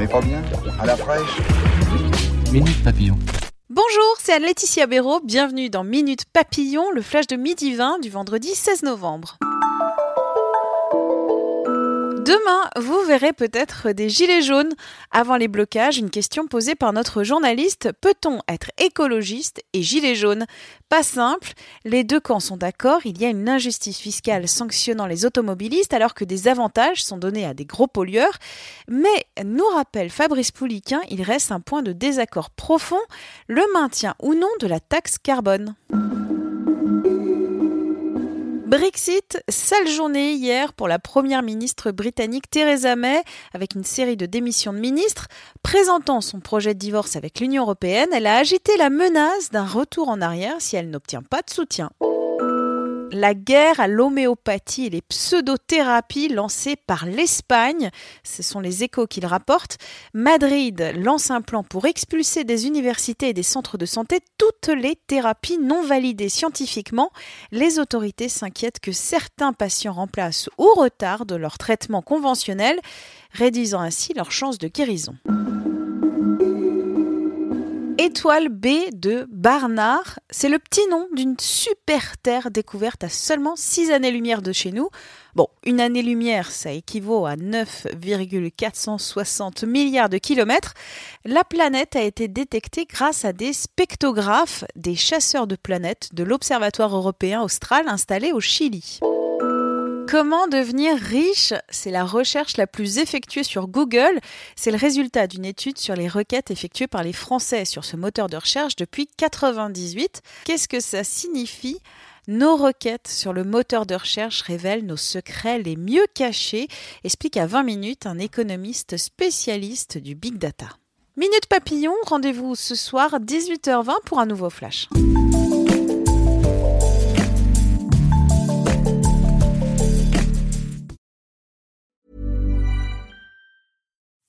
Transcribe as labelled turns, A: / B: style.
A: On pas bien À la fraîche
B: Minute Papillon.
C: Bonjour, c'est Anne-Laetitia Béraud. Bienvenue dans Minute Papillon, le flash de midi 20 du vendredi 16 novembre. Demain, vous verrez peut-être des gilets jaunes. Avant les blocages, une question posée par notre journaliste peut-on être écologiste et gilet jaune? Pas simple. Les deux camps sont d'accord. Il y a une injustice fiscale sanctionnant les automobilistes alors que des avantages sont donnés à des gros pollueurs. Mais, nous rappelle Fabrice Pouliquin, il reste un point de désaccord profond le maintien ou non de la taxe carbone? Brexit, sale journée hier pour la première ministre britannique Theresa May, avec une série de démissions de ministres. Présentant son projet de divorce avec l'Union européenne, elle a agité la menace d'un retour en arrière si elle n'obtient pas de soutien la guerre à l'homéopathie et les pseudothérapies lancées par l'Espagne. Ce sont les échos qu'il rapporte. Madrid lance un plan pour expulser des universités et des centres de santé toutes les thérapies non validées scientifiquement. Les autorités s'inquiètent que certains patients remplacent ou retardent leur traitement conventionnel, réduisant ainsi leurs chances de guérison. Étoile B de Barnard, c'est le petit nom d'une super terre découverte à seulement 6 années-lumière de chez nous. Bon, une année-lumière, ça équivaut à 9,460 milliards de kilomètres. La planète a été détectée grâce à des spectrographes, des chasseurs de planètes de l'Observatoire européen austral installé au Chili. Comment devenir riche? C'est la recherche la plus effectuée sur Google. C'est le résultat d'une étude sur les requêtes effectuées par les Français sur ce moteur de recherche depuis 1998. Qu'est-ce que ça signifie? Nos requêtes sur le moteur de recherche révèlent nos secrets les mieux cachés, explique à 20 minutes un économiste spécialiste du big data. Minute papillon, rendez-vous ce soir 18h20 pour un nouveau flash.